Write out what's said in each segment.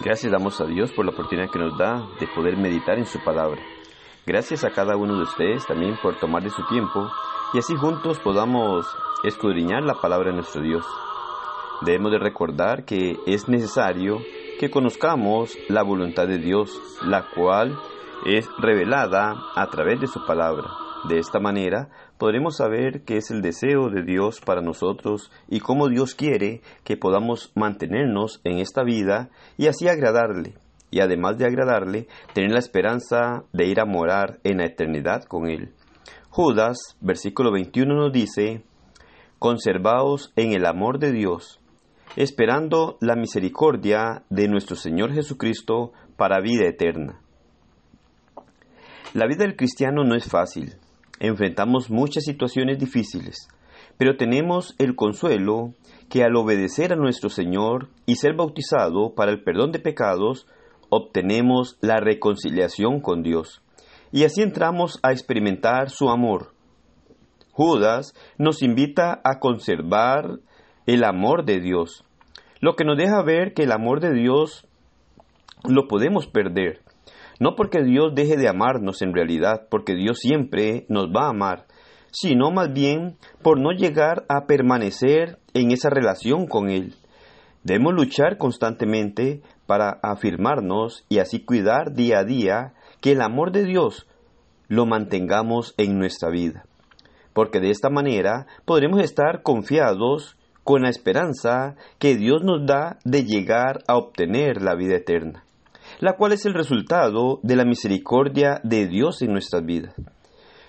Gracias damos a Dios por la oportunidad que nos da de poder meditar en su palabra. Gracias a cada uno de ustedes también por tomar de su tiempo y así juntos podamos escudriñar la palabra de nuestro Dios. Debemos de recordar que es necesario que conozcamos la voluntad de Dios, la cual es revelada a través de su palabra. De esta manera podremos saber qué es el deseo de Dios para nosotros y cómo Dios quiere que podamos mantenernos en esta vida y así agradarle. Y además de agradarle, tener la esperanza de ir a morar en la eternidad con Él. Judas, versículo 21 nos dice, Conservaos en el amor de Dios, esperando la misericordia de nuestro Señor Jesucristo para vida eterna. La vida del cristiano no es fácil, enfrentamos muchas situaciones difíciles, pero tenemos el consuelo que al obedecer a nuestro Señor y ser bautizado para el perdón de pecados, obtenemos la reconciliación con Dios. Y así entramos a experimentar su amor. Judas nos invita a conservar el amor de Dios, lo que nos deja ver que el amor de Dios lo podemos perder. No porque Dios deje de amarnos en realidad, porque Dios siempre nos va a amar, sino más bien por no llegar a permanecer en esa relación con Él. Debemos luchar constantemente para afirmarnos y así cuidar día a día que el amor de Dios lo mantengamos en nuestra vida, porque de esta manera podremos estar confiados con la esperanza que Dios nos da de llegar a obtener la vida eterna la cual es el resultado de la misericordia de Dios en nuestras vidas.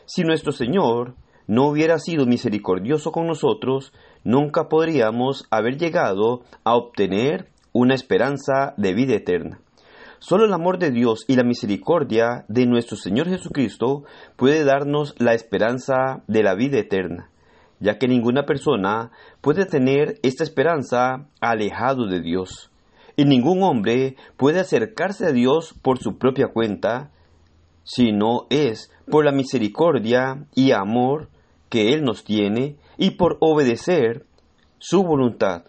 Si nuestro Señor no hubiera sido misericordioso con nosotros, nunca podríamos haber llegado a obtener una esperanza de vida eterna. Solo el amor de Dios y la misericordia de nuestro Señor Jesucristo puede darnos la esperanza de la vida eterna, ya que ninguna persona puede tener esta esperanza alejado de Dios. Y ningún hombre puede acercarse a Dios por su propia cuenta, si no es por la misericordia y amor que Él nos tiene y por obedecer su voluntad.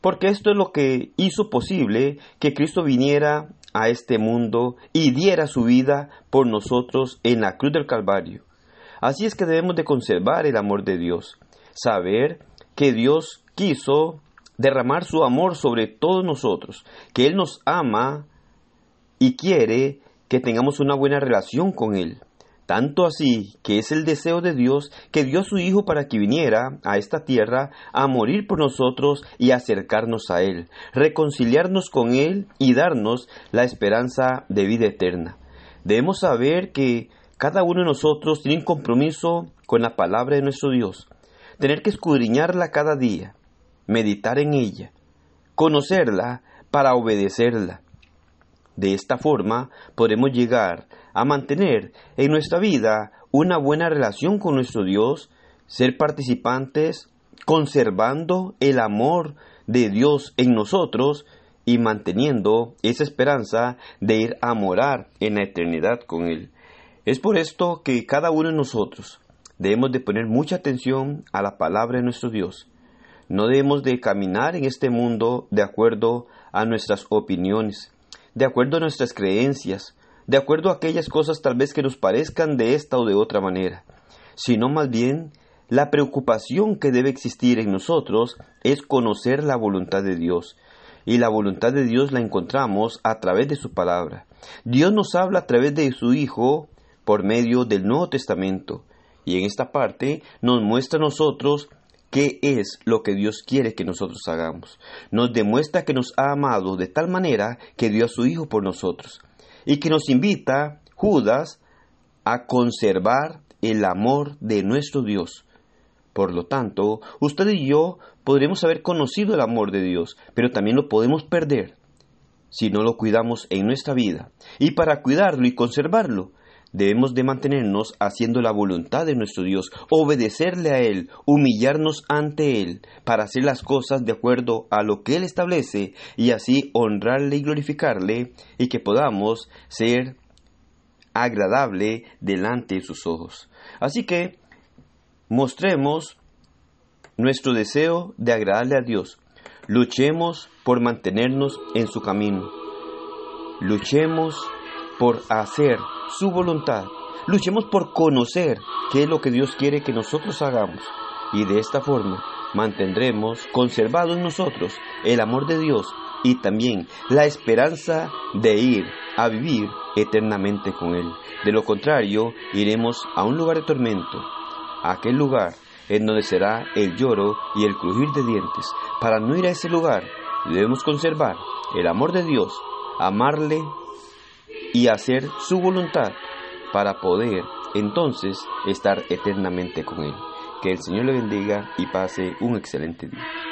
Porque esto es lo que hizo posible que Cristo viniera a este mundo y diera su vida por nosotros en la cruz del Calvario. Así es que debemos de conservar el amor de Dios, saber que Dios quiso derramar su amor sobre todos nosotros, que Él nos ama y quiere que tengamos una buena relación con Él. Tanto así que es el deseo de Dios que dio a su Hijo para que viniera a esta tierra a morir por nosotros y acercarnos a Él, reconciliarnos con Él y darnos la esperanza de vida eterna. Debemos saber que cada uno de nosotros tiene un compromiso con la palabra de nuestro Dios, tener que escudriñarla cada día, meditar en ella, conocerla para obedecerla. De esta forma podremos llegar a mantener en nuestra vida una buena relación con nuestro Dios, ser participantes conservando el amor de Dios en nosotros y manteniendo esa esperanza de ir a morar en la eternidad con Él. Es por esto que cada uno de nosotros debemos de poner mucha atención a la palabra de nuestro Dios no debemos de caminar en este mundo de acuerdo a nuestras opiniones, de acuerdo a nuestras creencias, de acuerdo a aquellas cosas tal vez que nos parezcan de esta o de otra manera, sino más bien la preocupación que debe existir en nosotros es conocer la voluntad de Dios. Y la voluntad de Dios la encontramos a través de su palabra. Dios nos habla a través de su Hijo por medio del Nuevo Testamento. Y en esta parte nos muestra a nosotros qué es lo que Dios quiere que nosotros hagamos. Nos demuestra que nos ha amado de tal manera que dio a su Hijo por nosotros y que nos invita, Judas, a conservar el amor de nuestro Dios. Por lo tanto, usted y yo podremos haber conocido el amor de Dios, pero también lo podemos perder si no lo cuidamos en nuestra vida. Y para cuidarlo y conservarlo, Debemos de mantenernos haciendo la voluntad de nuestro Dios, obedecerle a Él, humillarnos ante Él, para hacer las cosas de acuerdo a lo que Él establece y así honrarle y glorificarle y que podamos ser agradable delante de sus ojos. Así que mostremos nuestro deseo de agradarle a Dios. Luchemos por mantenernos en su camino. luchemos por hacer su voluntad. Luchemos por conocer qué es lo que Dios quiere que nosotros hagamos. Y de esta forma mantendremos conservado en nosotros el amor de Dios y también la esperanza de ir a vivir eternamente con Él. De lo contrario, iremos a un lugar de tormento, a aquel lugar en donde será el lloro y el crujir de dientes. Para no ir a ese lugar, debemos conservar el amor de Dios, amarle y hacer su voluntad para poder entonces estar eternamente con Él. Que el Señor le bendiga y pase un excelente día.